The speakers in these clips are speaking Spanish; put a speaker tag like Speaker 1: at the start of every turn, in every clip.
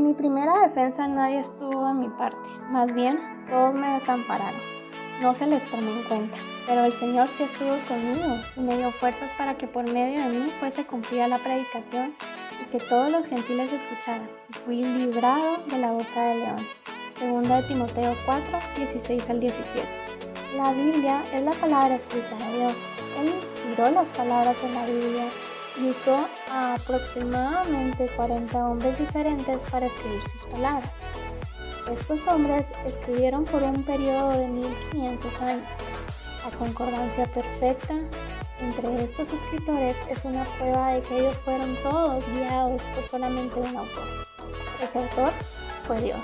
Speaker 1: En mi primera defensa nadie estuvo a mi parte, más bien todos me desampararon. No se les tomó en cuenta, pero el Señor sí estuvo conmigo y me dio fuerzas para que por medio de mí fuese cumplida la predicación y que todos los gentiles escucharan. Fui librado de la boca del león. Segunda de Timoteo 4, 16 al 17. La Biblia es la palabra escrita de Dios. Él inspiró las palabras en la Biblia usó a aproximadamente 40 hombres diferentes para escribir sus palabras. Estos hombres escribieron por un periodo de 1500 años. La concordancia perfecta entre estos escritores es una prueba de que ellos fueron todos guiados por solamente un autor. Ese autor fue Dios.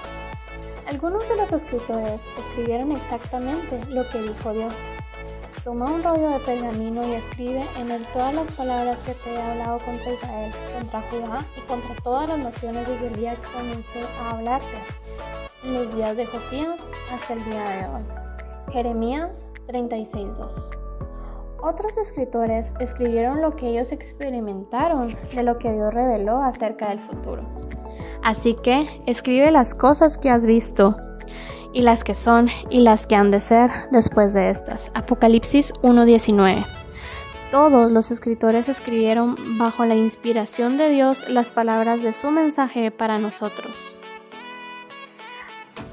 Speaker 1: Algunos de los escritores escribieron exactamente lo que dijo Dios. Toma un rollo de pergamino y escribe en él todas las palabras que te he hablado contra Israel, contra Judá y contra todas las naciones desde el día que comencé a hablarte, en los días de Josías hasta el día de hoy. Jeremías 36.2 Otros escritores escribieron lo que ellos experimentaron de lo que Dios reveló acerca del futuro. Así que escribe las cosas que has visto y las que son y las que han de ser después de estas. Apocalipsis 1.19. Todos los escritores escribieron bajo la inspiración de Dios las palabras de su mensaje para nosotros.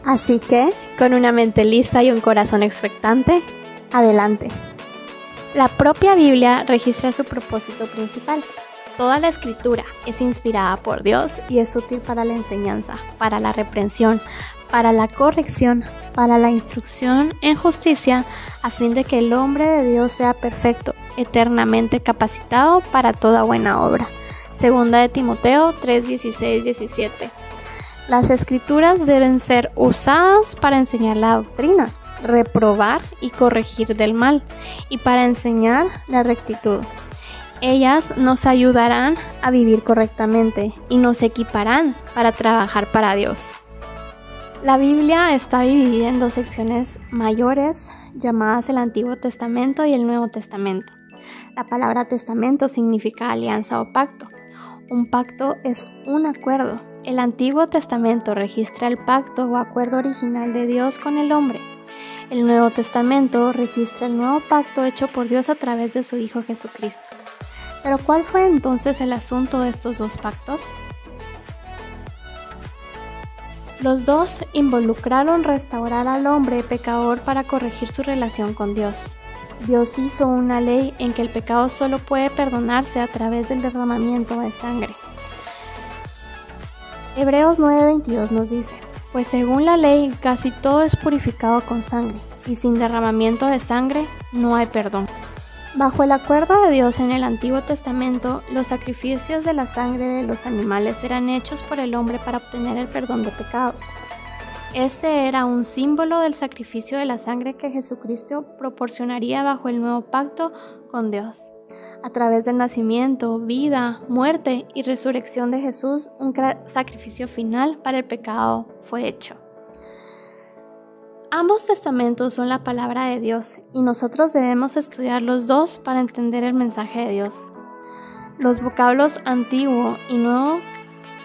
Speaker 1: Así que, con una mente lista y un corazón expectante, adelante. La propia Biblia registra su propósito principal. Toda la escritura es inspirada por Dios y es útil para la enseñanza, para la reprensión, para la corrección, para la instrucción en justicia, a fin de que el hombre de Dios sea perfecto, eternamente capacitado para toda buena obra. Segunda de Timoteo 3, 17. Las escrituras deben ser usadas para enseñar la doctrina, reprobar y corregir del mal, y para enseñar la rectitud. Ellas nos ayudarán a vivir correctamente y nos equiparán para trabajar para Dios. La Biblia está dividida en dos secciones mayores llamadas el Antiguo Testamento y el Nuevo Testamento. La palabra testamento significa alianza o pacto. Un pacto es un acuerdo. El Antiguo Testamento registra el pacto o acuerdo original de Dios con el hombre. El Nuevo Testamento registra el nuevo pacto hecho por Dios a través de su Hijo Jesucristo. Pero ¿cuál fue entonces el asunto de estos dos pactos? Los dos involucraron restaurar al hombre pecador para corregir su relación con Dios. Dios hizo una ley en que el pecado solo puede perdonarse a través del derramamiento de sangre. Hebreos 9:22 nos dice, pues según la ley casi todo es purificado con sangre, y sin derramamiento de sangre no hay perdón. Bajo el acuerdo de Dios en el Antiguo Testamento, los sacrificios de la sangre de los animales eran hechos por el hombre para obtener el perdón de pecados. Este era un símbolo del sacrificio de la sangre que Jesucristo proporcionaría bajo el nuevo pacto con Dios. A través del nacimiento, vida, muerte y resurrección de Jesús, un sacrificio final para el pecado fue hecho. Ambos testamentos son la palabra de Dios y nosotros debemos estudiar los dos para entender el mensaje de Dios. Los vocablos antiguo y nuevo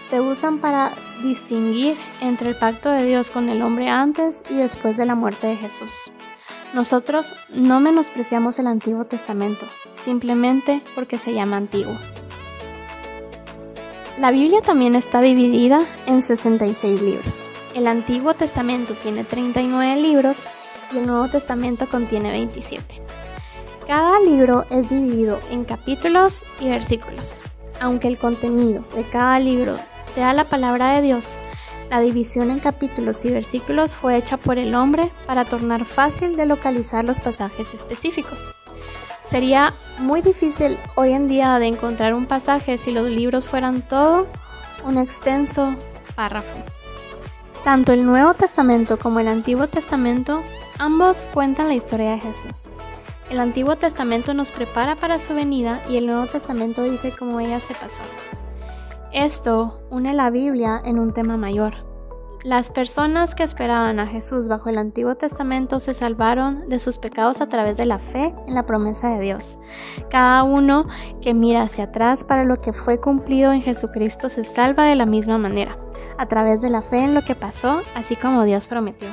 Speaker 1: se usan para distinguir entre el pacto de Dios con el hombre antes y después de la muerte de Jesús. Nosotros no menospreciamos el Antiguo Testamento, simplemente porque se llama antiguo. La Biblia también está dividida en 66 libros. El Antiguo Testamento tiene 39 libros y el Nuevo Testamento contiene 27. Cada libro es dividido en capítulos y versículos. Aunque el contenido de cada libro sea la palabra de Dios, la división en capítulos y versículos fue hecha por el hombre para tornar fácil de localizar los pasajes específicos. Sería muy difícil hoy en día de encontrar un pasaje si los libros fueran todo un extenso párrafo. Tanto el Nuevo Testamento como el Antiguo Testamento, ambos cuentan la historia de Jesús. El Antiguo Testamento nos prepara para su venida y el Nuevo Testamento dice cómo ella se pasó. Esto une la Biblia en un tema mayor. Las personas que esperaban a Jesús bajo el Antiguo Testamento se salvaron de sus pecados a través de la fe en la promesa de Dios. Cada uno que mira hacia atrás para lo que fue cumplido en Jesucristo se salva de la misma manera. A través de la fe en lo que pasó, así como Dios prometió.